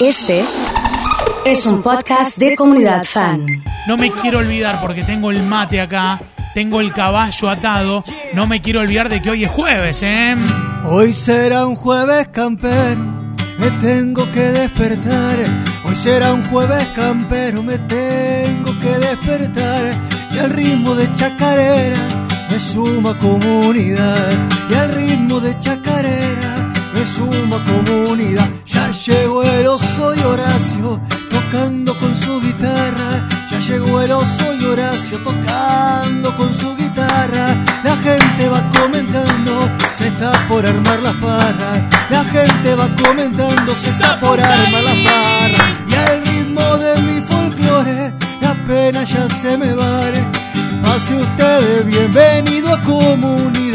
Este es un podcast de comunidad fan. No me quiero olvidar porque tengo el mate acá, tengo el caballo atado. No me quiero olvidar de que hoy es jueves, ¿eh? Hoy será un jueves campero, me tengo que despertar. Hoy será un jueves campero, me tengo que despertar. Y al ritmo de chacarera me suma comunidad. Y al ritmo de chacarera me suma comunidad. Llegó el oso y Horacio tocando con su guitarra. Ya llegó el oso y Horacio tocando con su guitarra. La gente va comentando, se está por armar la farra. La gente va comentando, se está por armar la farra. Y al ritmo de mi folclore, la pena ya se me va. Pase ustedes, bienvenido a Comunidad.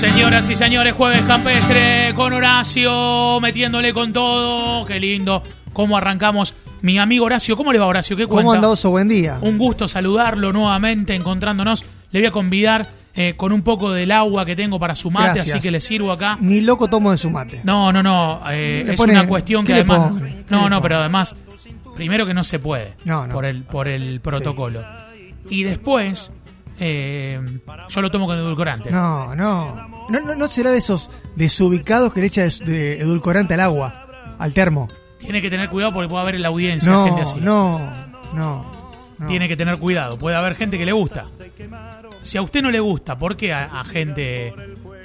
Señoras y señores, jueves campestre con Horacio, metiéndole con todo. Qué lindo. ¿Cómo arrancamos? Mi amigo Horacio, ¿cómo le va Horacio? ¿Qué cuenta? ¿Cómo anda Oso? Buen día. Un gusto saludarlo nuevamente, encontrándonos. Le voy a convidar eh, con un poco del agua que tengo para su mate, Gracias. así que le sirvo acá. Ni loco tomo de su mate. No, no, no. eh, Le es pone- una cuestión ¿qué que le además. pone? ¿Qué No, le no, pone? pero además, primero que no se puede. No, no. Por el, por el protocolo. Y después, eh, yo lo tomo con edulcorante. No, no. No, no, no será de esos desubicados que le echa de, de edulcorante al agua, al termo. Tiene que tener cuidado porque puede haber en la audiencia No, gente así. no, no, no. Tiene que tener cuidado. Puede haber gente que le gusta. Si a usted no le gusta, ¿por qué a, a gente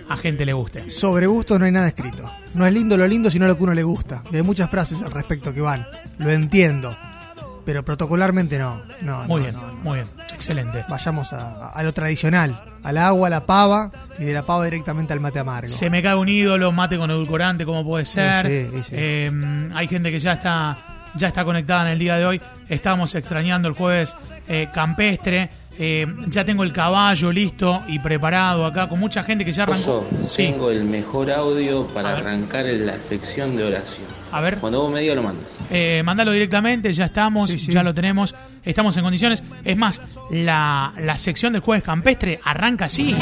a gente le guste? Sobre gusto no hay nada escrito. No es lindo lo lindo, sino lo que uno le gusta. Y hay muchas frases al respecto que van. Lo entiendo. Pero protocolarmente no. no Muy no, bien, no, muy bien. Excelente. Vayamos a, a lo tradicional. Al agua, a la pava. Y de la pava directamente al mate amargo. Se me cae un ídolo, mate con edulcorante, como puede ser. Sí, sí, sí. Eh, hay gente que ya está, ya está conectada en el día de hoy. Estamos extrañando el jueves eh, campestre. Eh, ya tengo el caballo listo y preparado acá con mucha gente que ya arrancó. Oso, Sí, tengo el mejor audio para arrancar en la sección de oración. a ver. Cuando vos me digas lo mando. Eh, mándalo directamente, ya estamos, Sí, sí. ya lo tenemos, estamos en condiciones. Es más, la, la sección del jueves campestre arranca así.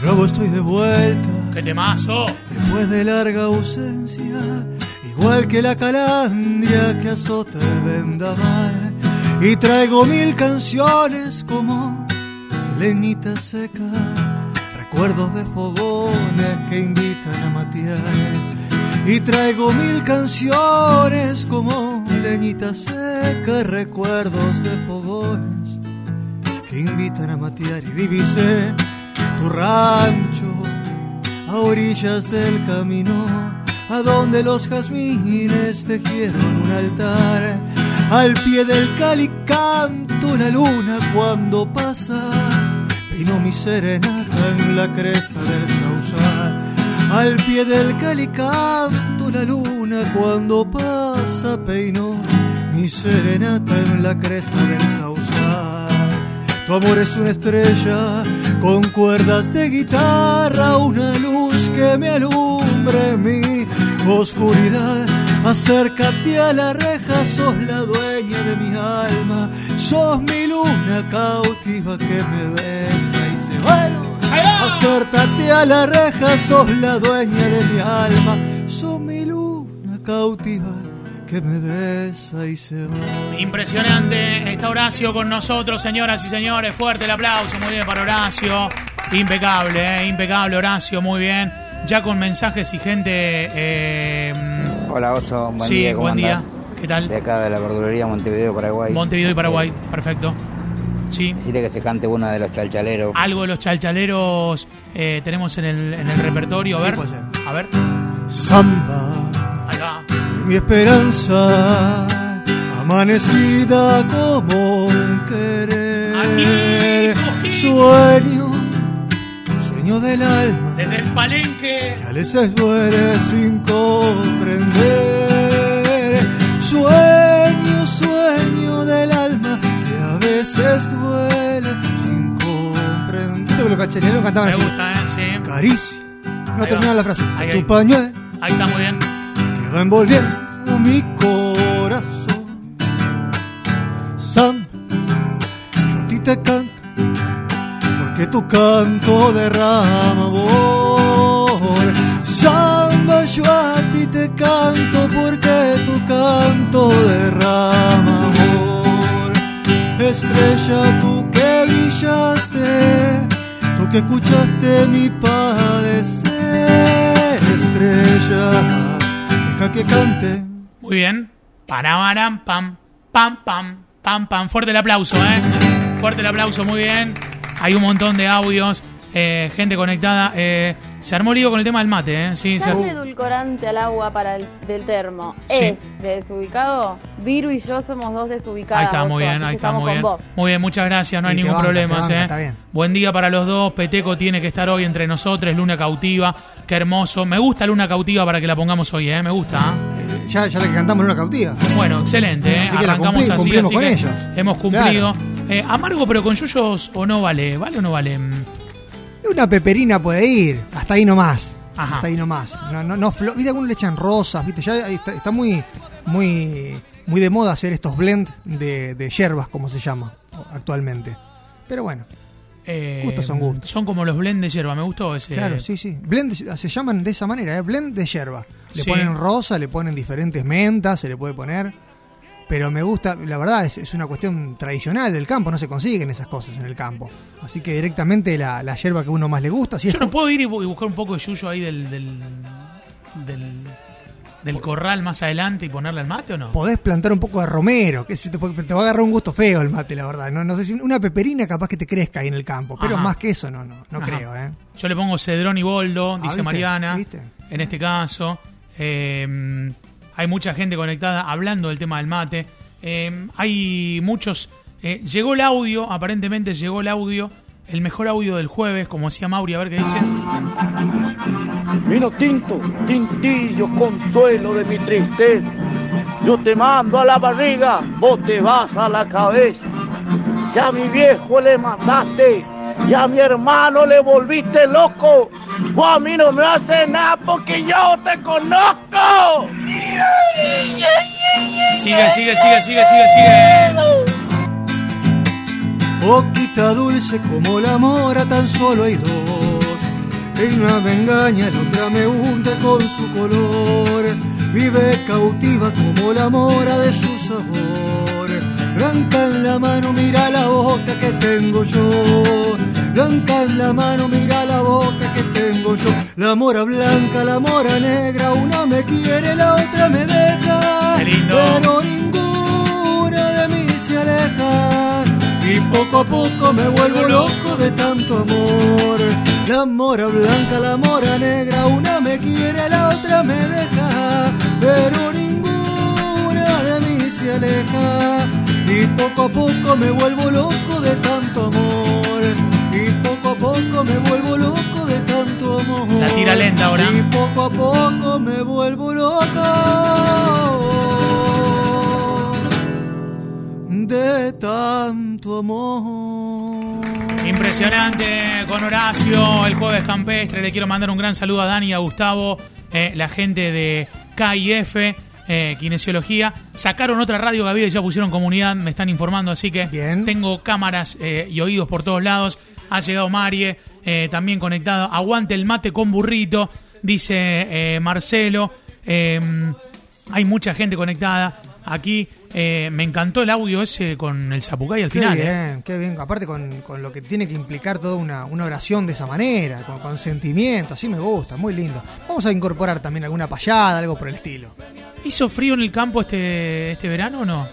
Pero vos estoy de vuelta. ¡Qué temazo! Después de larga ausencia, igual que la calandria que azota el vendaval, y traigo mil canciones como leñita seca, recuerdos de fogones que invitan a matear. Y traigo mil canciones como leñita seca, recuerdos de fogones que invitan a matear. Y divisé tu rancho a orillas del camino, a donde los jazmines tejieron un altar. Al pie del calicanto la luna cuando pasa, peinó mi serenata en la cresta del sausal. Al pie del calicanto la luna cuando pasa, peinó mi serenata en la cresta del sausal. Tu amor es una estrella con cuerdas de guitarra, una luz que me alumbre mi oscuridad. Acércate a la reja, sos la dueña de mi alma, sos mi luna cautiva que me besa y se bueno. Acércate a la reja, sos la dueña de mi alma, sos mi luna cautiva que me besa y se va. Impresionante, está Horacio con nosotros, señoras y señores. Fuerte el aplauso, muy bien para Horacio. Impecable, eh, impecable Horacio, muy bien. Ya con mensajes y gente. eh, Hola Oso, buen sí, día, ¿cómo buen día. ¿Qué tal? De acá de la verdulería Montevideo, Paraguay. Montevideo y Paraguay, perfecto. Sí. Decirle que se cante uno de los chalchaleros. Algo de los chalchaleros eh, tenemos en el, en el repertorio. A Sí, ver, puede ser. a ver. Samba. Ahí va. mi esperanza amanecida como un querer Aquí, sueño sueño del alma Desde el palenque. que a veces duele sin comprender sueño sueño del alma que a veces duele sin comprender que los cacheneros cantaban Me así gusta, ¿eh? Sí. caricia no Ahí termina va. la frase Ahí, tu ahí. pañuelo Ahí está muy bien. que va envolviendo mi corazón. Samba, yo a ti te canto, que tu canto derrama amor. Samba, yo a ti te canto porque tu canto derrama amor. Estrella, tú que brillaste, tú que escuchaste mi padecer. Estrella, deja que cante. Muy bien. Paramaram, pam, pam, pam, pam, pam. Fuerte el aplauso, ¿eh? Fuerte el aplauso, muy bien. Hay un montón de audios, eh, gente conectada. Eh, se armó lío con el tema del mate, ¿eh? Sí, se- edulcorante al agua para el del termo Sí. es de desubicado. Viru y yo somos dos desubicadas. Ahí está, muy bien, ahí está, muy bien. vos. Muy bien, muchas gracias, no hay Y ningún banca, problema, banca, ¿eh? está bien. Buen día para los dos, Peteco tiene que estar hoy entre nosotros, Luna Cautiva, qué hermoso. Me gusta Luna Cautiva para que la pongamos hoy, ¿eh? Me gusta, ¿eh? Ya, ya la que cantamos en una cautiva. Bueno, excelente, ¿eh? Así que la así, cumplimos así con que ellos. hemos cumplido. Eh, amargo, pero con yuyos o no vale, ¿vale o no vale? Una peperina puede ir, hasta ahí nomás. Ajá. Hasta ahí nomás. No, no, no ¿Viste? Algunos le echan rosas, ¿viste? Ya está, está muy, muy, muy de moda hacer estos blends de, de hierbas, como se llama actualmente. Pero bueno, eh, Gustos son gustos. Son como los blend de hierba, me gustó ese. claro, sí, sí. Blend de- se llaman de esa manera, ¿eh? Blend de hierba. Le Sí. ponen rosa, le ponen diferentes mentas, se le puede poner. Pero me gusta, la verdad, es, es una cuestión tradicional del campo, no se consiguen esas cosas en el campo. Así que directamente la, la hierba que uno más le gusta. Si Yo no puedo ir y bu- y buscar un poco de yuyo ahí del, del, del, del corral más adelante y ponerle al mate o no? podés plantar un poco de romero, que si te, te va a agarrar un gusto feo el mate, la verdad. No, no sé si una peperina capaz que te crezca ahí en el campo, pero Ajá. más que eso no, no, no Ajá. creo, ¿eh? Yo le pongo cedrón y boldo, Ah, dice ¿viste? Mariana. ¿Viste? En este caso. Eh, hay mucha gente conectada hablando del tema del mate. Eh, hay muchos. eh, llegó el audio, aparentemente llegó el audio. El mejor audio del jueves, como decía Mauri, a ver qué dice. Vino tinto, tintillo, consuelo de mi tristeza. Yo te mando a la barriga, vos te vas a la cabeza. Ya mi viejo le mataste, y a mi hermano le volviste loco. Vos a mí no me haces nada porque yo te conozco. Sigue, sigue, sigue, sigue, sigue, sigue. Boquita dulce como la mora, tan solo hay dos. Y una me engaña, la otra me hunde con su color. Vive cautiva como la mora de su sabor. Blanca en la mano, mira la boca que tengo yo. Blanca en la mano, mira la boca que tengo yo. La mora blanca, la mora negra, una me quiere, la otra me deja. Qué lindo. Pero ninguna de mí se aleja. Y poco a poco me vuelvo loco de tanto amor. La mora blanca, la mora negra, una me quiere, la otra me deja. Pero poco a poco me vuelvo loco de tanto amor. Y poco a poco me vuelvo loco de tanto amor. La tira lenta ahora. Y poco a poco me vuelvo loco de tanto amor. Impresionante con Horacio, el jueves campestre. Le quiero mandar un gran saludo a Dani y a Gustavo, eh, la gente de KIF, eh, Kinesiología. Sacaron otra radio que había y ya pusieron comunidad, me están informando, así que Bien. tengo cámaras eh, y oídos por todos lados. Ha llegado Marie, eh, también conectado. Aguante el mate con burrito, dice eh, Marcelo. Eh, hay mucha gente conectada. Aquí eh, me encantó el audio ese con el Zapucay al Qué final. bien, eh. qué bien. Aparte con, con lo que tiene que implicar toda una, una oración de esa manera, con, con sentimiento, así me gusta, muy lindo. Vamos a incorporar también alguna payada, algo por el estilo. ¿Hizo frío en el campo este, este verano o no?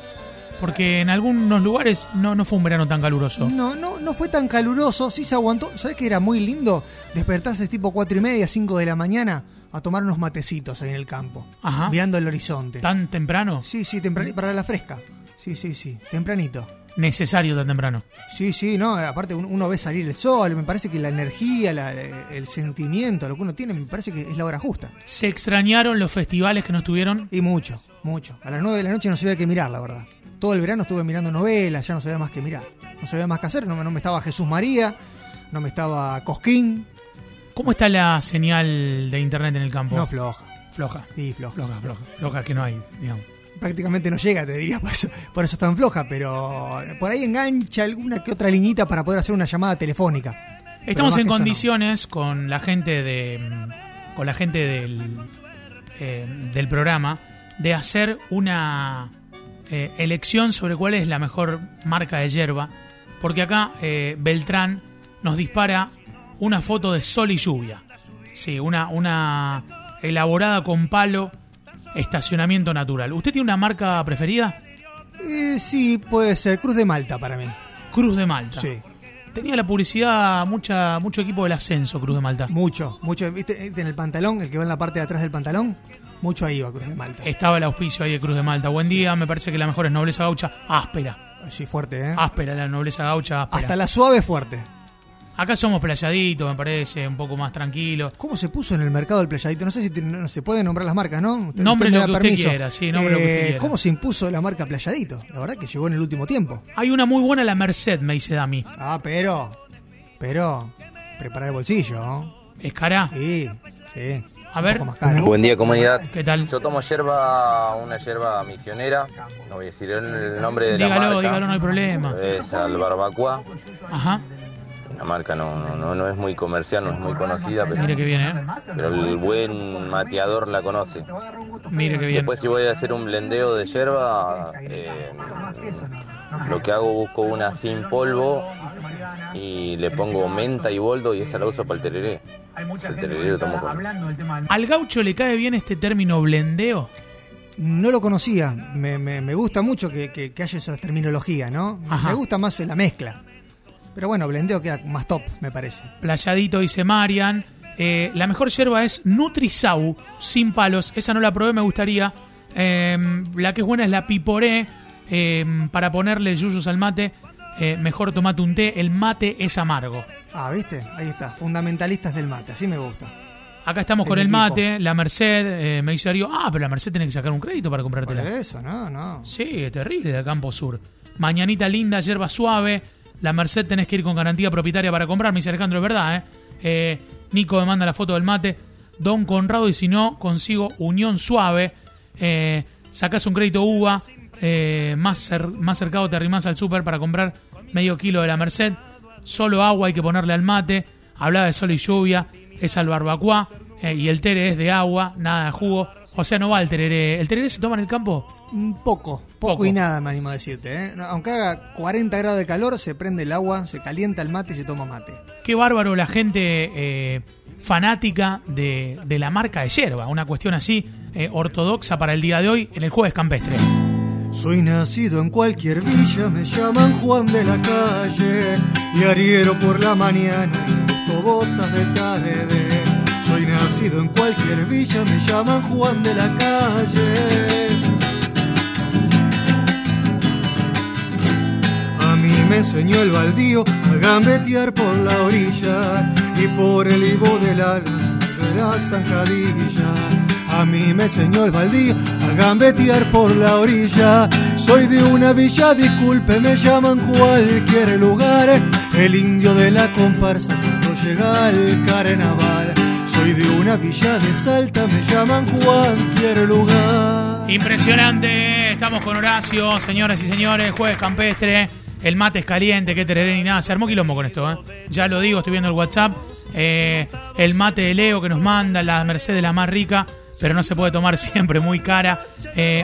Porque en algunos lugares no, no fue un verano tan caluroso. No, no, no fue tan caluroso, sí se aguantó. ¿Sabes que era muy lindo despertarse tipo cuatro y media, 5 de la mañana a tomar unos matecitos ahí en el campo, Ajá. mirando el horizonte? ¿Tan temprano? Sí, sí, tempranito, para la fresca. Sí, sí, sí, tempranito. Necesario tan temprano. Sí, sí, no, aparte un- uno ve salir el sol, me parece que la energía, la- el sentimiento, lo que uno tiene, me parece que es la hora justa. ¿Se extrañaron los festivales que no estuvieron? Y mucho, mucho. A las 9 de la noche no sabía qué mirar, la verdad. Todo el verano estuve mirando novelas, ya no sabía más qué mirar. No sabía más qué hacer, no, no me estaba Jesús María, no me estaba Cosquín, ¿Cómo está la señal de internet en el campo? no floja. floja. Sí, floja. Floja, floja. Floja que no hay, digamos. Prácticamente no llega, te diría, por eso, por eso es tan floja, pero por ahí engancha alguna que otra liñita para poder hacer una llamada telefónica. Estamos en no. condiciones con la gente de con la gente del eh, del programa de hacer una eh, elección sobre cuál es la mejor marca de hierba, porque acá eh, Beltrán nos dispara una foto de sol y lluvia. Sí, una, una elaborada con palo, estacionamiento natural. ¿Usted tiene una marca preferida? Eh, sí, puede ser. Cruz de Malta para mí. Cruz de Malta. Sí. Tenía la publicidad mucha, mucho equipo del ascenso, Cruz de Malta. Mucho, mucho. ¿Viste en el pantalón, el que va en la parte de atrás del pantalón? Mucho ahí va Cruz de Malta. Estaba el auspicio ahí de Cruz de Malta. Buen día, me parece que la mejor es nobleza gaucha. Áspera. Sí, fuerte, ¿eh? Áspera la nobleza gaucha, áspera. Hasta la suave fuerte. Acá somos playaditos, me parece, un poco más tranquilos. ¿Cómo se puso en el mercado el playadito? No sé si te- no se puede nombrar las marcas, ¿no? Usted- Nombre usted lo que usted permiso. quiera, sí, nombre lo que usted Eh, quiera. ¿Cómo se impuso la marca playadito? La verdad que llegó en el último tiempo. Hay una muy buena, la Merced, me dice Dami. Ah, pero. Pero. Preparar el bolsillo, ¿no? ¿Es cara? Sí, sí. A ver. Buen día comunidad. ¿Qué tal? Yo tomo yerba, una yerba misionera, no voy a decir el, el nombre de la Dígalo, marca. dígalo, no hay problema. Es al barbacoa. Ajá. La marca no, no, no, es muy comercial, no es muy conocida, pero, Mire que bien, ¿eh? pero el buen mateador la conoce. Mire que bien. Después si voy a hacer un blendeo de yerba, eh, lo que hago busco una sin polvo y le pongo menta y boldo y esa la uso para el tereré. El tereré lo tomo con... ¿Al gaucho le cae bien este término blendeo? No lo conocía. Me, me- me gusta mucho que, que- que haya esa terminología, ¿no? Ajá. Me gusta más la mezcla. Pero bueno, blendeo queda más top, me parece. Playadito, dice Marian. Eh, la mejor yerba es Nutrisau, sin palos. Esa no la probé, me gustaría. Eh, la que es buena es la Piporé. eh, para ponerle yuyos al mate, eh, mejor tomate un té. El mate es amargo. Ah, ¿viste? Ahí está. Fundamentalistas del mate. Así me gusta. Acá estamos con el mate, la Merced. eh, me dice Darío, ah, pero la Merced tiene que sacar un crédito para Por comprártela. eso, no, no. Sí, es terrible de Campo Sur. Mañanita linda, hierba suave. La Merced tenés que ir con garantía propietaria para comprar. Me dice Alejandro, es verdad, ¿eh? Eh, Nico me manda la foto del mate. Don Conrado, y si no, consigo Unión Suave. Eh, sacás un crédito uva. eh, más, cer- más cercado te arrimás al súper para comprar medio kilo de la Merced. Solo agua hay que ponerle al mate. Hablaba de sol y lluvia. Es al barbacoa. eh, y el tere es de agua, nada de jugo. O sea, no va el tereré. ¿El tereré se toma en el campo? Un poco, poco, Poco. y nada, me animo a decirte. ¿eh? Aunque haga 40 grados de calor, se prende el agua, se calienta el mate y se toma mate. Qué bárbaro la gente eh, fanática de, de la marca de yerba. Una cuestión así eh, ortodoxa para el día de hoy en el jueves campestre. Soy nacido en cualquier villa, me llaman Juan de la calle, y ariero por la mañana y botas de tarde. Nacido en cualquier villa, me llaman Juan de la calle. A mí me enseñó el baldío a gambetear por la orilla y por el ibo del ala de la zancadilla. A mí me enseñó el baldío a gambetear por la orilla. Soy de una villa, disculpe, me llaman cualquier lugar. El indio de la comparsa cuando llega al carnaval. Una villa de Salta, me llaman cualquier lugar. Impresionante, estamos con Horacio, señoras y señores, jueves campestre. El mate es caliente, que tereré ni nada. Se armó quilombo con esto, ¿eh? Ya lo digo, estoy viendo el WhatsApp. Eh, el mate de Leo que nos manda, la Merced de la más rica, pero no se puede tomar siempre, muy cara. Eh,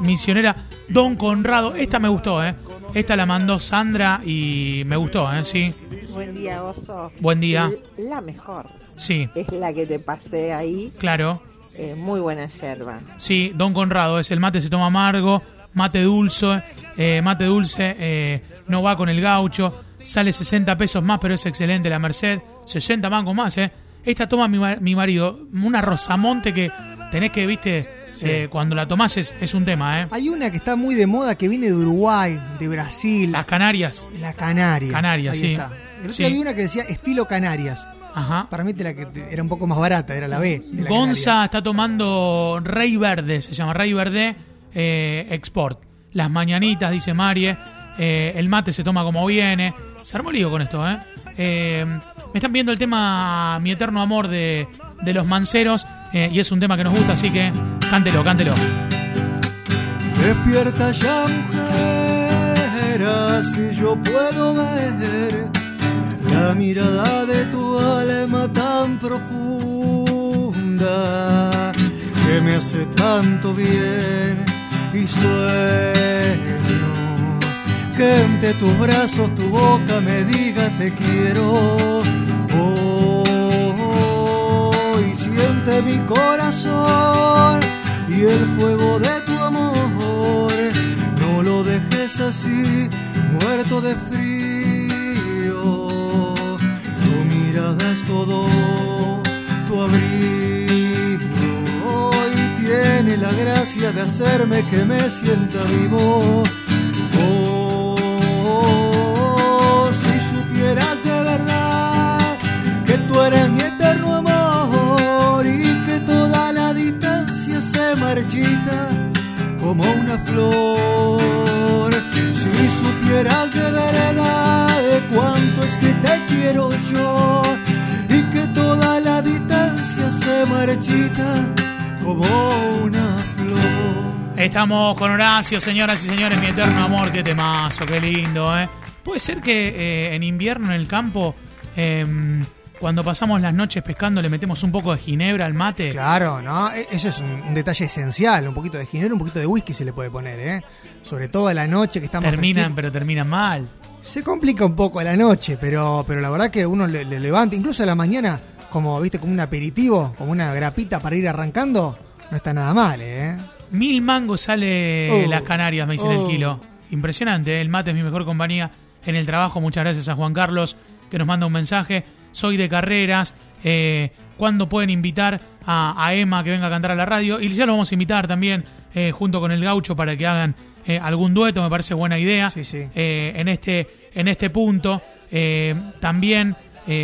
misionera, Don Conrado. Esta me gustó, ¿eh? Esta la mandó Sandra y me gustó, ¿eh? Sí, Buen día, Oso. Buen día. La mejor sí, es la que te pasé ahí. claro. Eh, muy buena yerba. Sí, Don Conrado, es el mate se toma amargo, mate dulce, eh, mate dulce, eh, no va con el gaucho, sale 60 pesos más, pero es excelente la Merced, 60 mangos más, ¿eh? Esta toma mi, ma- mi marido, una rosamonte que tenés que, viste, eh, cuando la tomás es, es un tema, ¿eh? Hay una que está muy de moda que viene de Uruguay, de Brasil. Las Canarias, La Canaria. Canarias, Ahí sí. está. El otro Sí. día vi una que decía estilo Canarias. Ajá. Para mí te la que te- era un poco más barata, era la B. de la Gonza Canaria. está tomando Rey Verde, se llama Rey Verde eh, Export. Las mañanitas, dice Marie. eh, el mate se toma como viene. Se armó lío con esto, ¿eh? Eh, Me están viendo el tema Mi Eterno Amor de, de los Manceros. eh, y es un tema que nos gusta, así que cántelo, cántelo. Despierta ya, mujer, así yo puedo ver la mirada de tu alma tan profunda que me hace tanto bien y sueño. Que tus brazos tu boca me diga te quiero oh, oh, y siente mi corazón y el fuego de tu amor. No lo dejes así muerto de frío. Tu abrigo y tiene la gracia de hacerme que me sienta vivo. Oh, si supieras de verdad que tú eres mi eterno amor y que toda la distancia se marchita como una flor. Si supieras de verdad cuánto es que te quiero yo como una flor. Estamos con Horacio, señoras y señores, mi eterno amor, qué temazo, qué lindo, ¿eh? Puede ser que eh, en invierno en el campo, em, cuando pasamos las noches pescando, le metemos un poco de ginebra al mate. Claro, ¿no? E- Eso es un, un detalle esencial. Un poquito de ginebra, un poquito de whisky se le puede poner, ¿eh? Sobre todo a la noche que estamos. Terminan, pero terminan mal. Se complica un poco a la noche, pero, pero la verdad que uno le, le levanta, incluso a la mañana, como viste, como un aperitivo, como una grapita para ir arrancando, no está nada mal, ¿eh? Mil mangos sale Oh. las Canarias, me dicen el Oh. kilo. Impresionante, ¿eh? el mate es mi mejor compañía en el trabajo. Muchas gracias a Juan Carlos que nos manda un mensaje. Soy de carreras. Eh, ¿Cuándo pueden invitar a, a Emma que venga a cantar a la radio? Y ya lo vamos a invitar también eh, junto con el gaucho para que hagan eh, algún dueto. Me parece buena idea. Eh, en, este, en este punto también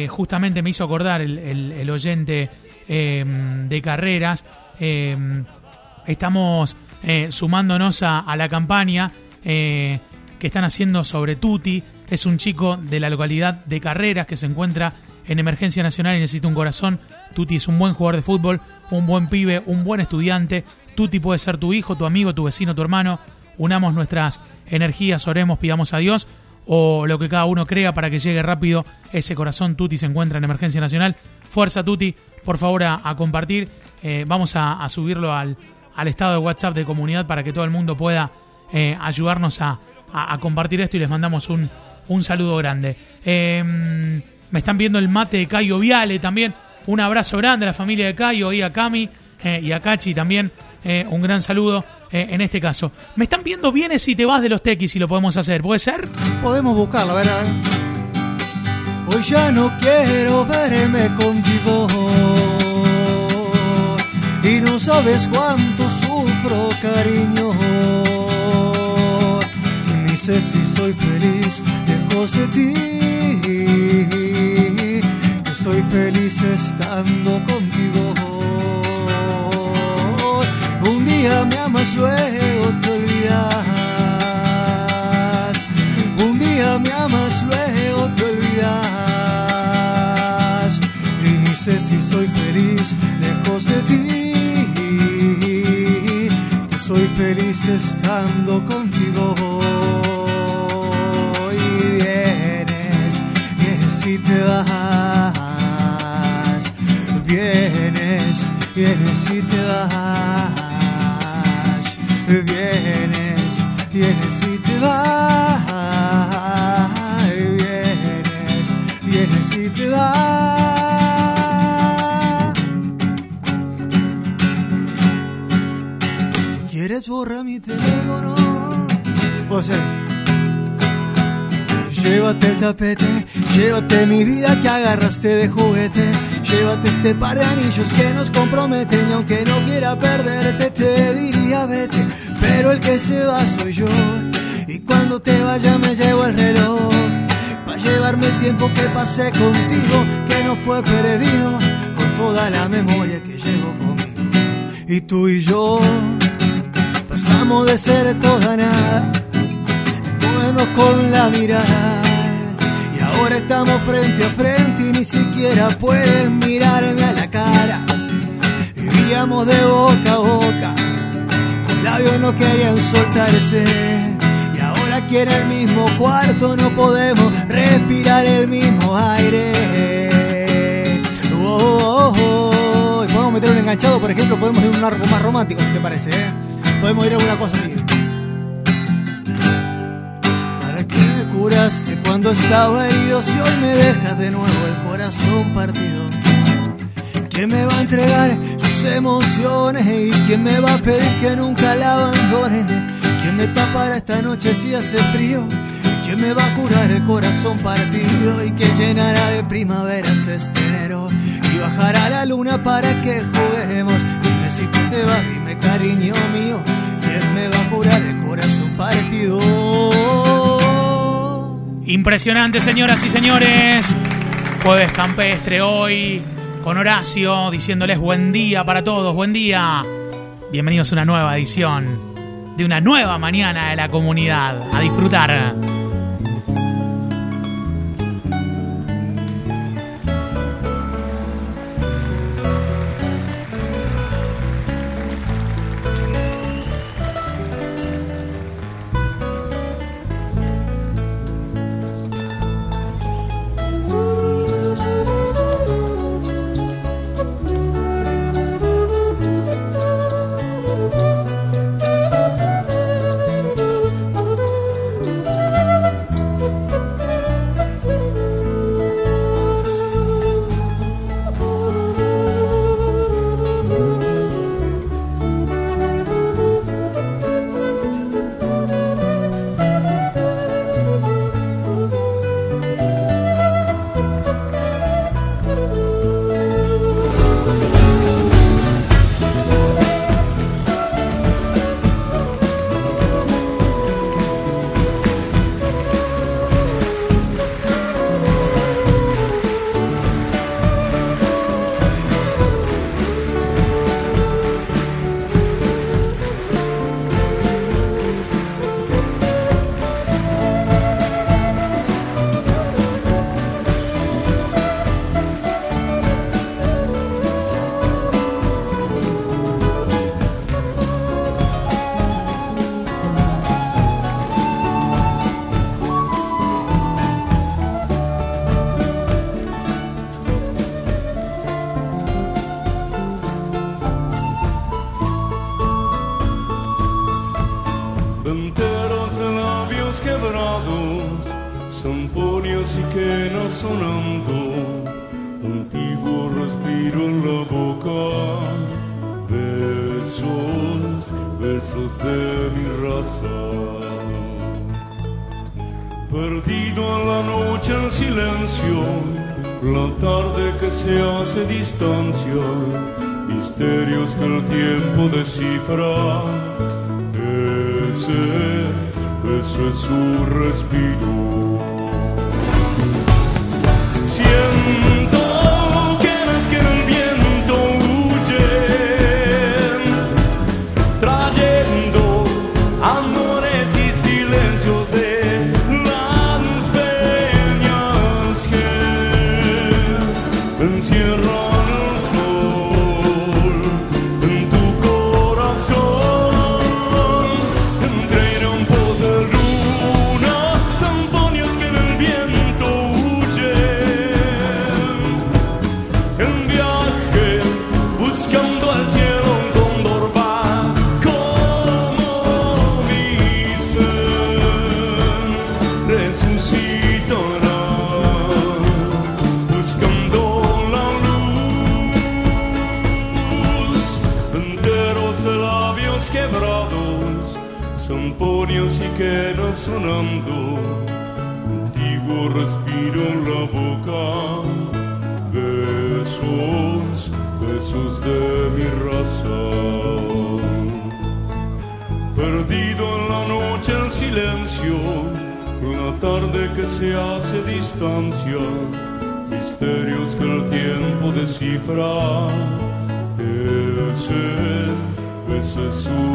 justamente me hizo acordar el, el- el oyente de carreras. Eh, estamos eh, sumándonos a, a la campaña eh, que están haciendo sobre Tuti. Es un chico de la localidad de Carreras que se encuentra en emergencia nacional y necesita un corazón. Tuti es un buen jugador de fútbol, un buen pibe, un buen estudiante. Tuti puede ser tu hijo, tu amigo, tu vecino, tu hermano. Unamos nuestras energías, oremos, pidamos a Dios o lo que cada uno crea para que llegue rápido ese corazón. Tuti se encuentra en emergencia nacional. Fuerza Tuti, por favor a, compartir. Eh, vamos a, subirlo al, al estado de WhatsApp de comunidad para que todo el mundo pueda eh, ayudarnos a, a- compartir esto y les mandamos un, un saludo grande. Eh, me están viendo el mate de Cayo Viale también. Un abrazo grande a la familia de Cayo y a Cami eh, y a Cachi también. un gran saludo en este caso. Me están viendo vienes si te vas de los tequis si lo podemos hacer. ¿Puede ser? Podemos buscarlo, a ver, a ver. Hoy ya no quiero verme contigo. Y no sabes cuánto sufro, cariño. Ni sé si soy feliz lejos de ti. Que soy feliz estando contigo. Un día me amas, luego te olvidas. Un día me amas, luego te olvidas. Sé si soy feliz lejos de ti. Que soy feliz estando contigo. Y vienes, vienes y te vas. Vienes, vienes y te vas. Vienes, vienes y te vas. Vienes, vienes y te vas. Quieres borra mi teléfono. Puede ser. Llévate el tapete, llévate mi vida que agarraste de juguete. Llévate este par de anillos que nos comprometen y aunque no quiera perderte te diría vete. Pero el que se va soy yo y cuando te vaya me llevo el reloj. Para llevarme el tiempo que pasé contigo que no fue perdido con toda la memoria que llevo conmigo. Y tú y yo de ser toda nada movernos con la mirada. Y ahora estamos frente a frente y ni siquiera pueden mirarme a la cara. Vivíamos de boca a boca, con labios no querían soltarse. Y ahora aquí en el mismo cuarto no podemos respirar el mismo aire. Oh, oh, oh. Y podemos meter un enganchado, por ejemplo, podemos ir a un arco más romántico, si te parece. ¿eh? Podemos ir a alguna cosa así. ¿Para qué me curaste cuando estaba herido si hoy me dejas de nuevo el corazón partido? ¿Quién me va a entregar sus emociones? ¿Y quién me va a pedir que nunca la abandone? ¿Quién me tapará esta noche si hace frío? ¿Quién me va a curar el corazón partido? ¿Y que llenará de primaveras este enero? Y bajará la luna para que juguemos. Dime si tú te vas, cariño mío. ¿Quién me va a curar el corazón partido? Impresionante, señoras y señores. Jueves campestre hoy con Horacio diciéndoles buen día para todos, buen día. Bienvenidos a una nueva edición de una nueva mañana de la comunidad. A disfrutar. Misterios que el tiempo descifra. Ese, ese es su respiro. Siento sonando, antiguo respiro la boca, besos, besos de mi raza. Perdido en la noche el silencio, la tarde que se hace distancia, misterios que el tiempo descifra. Ese, ese es su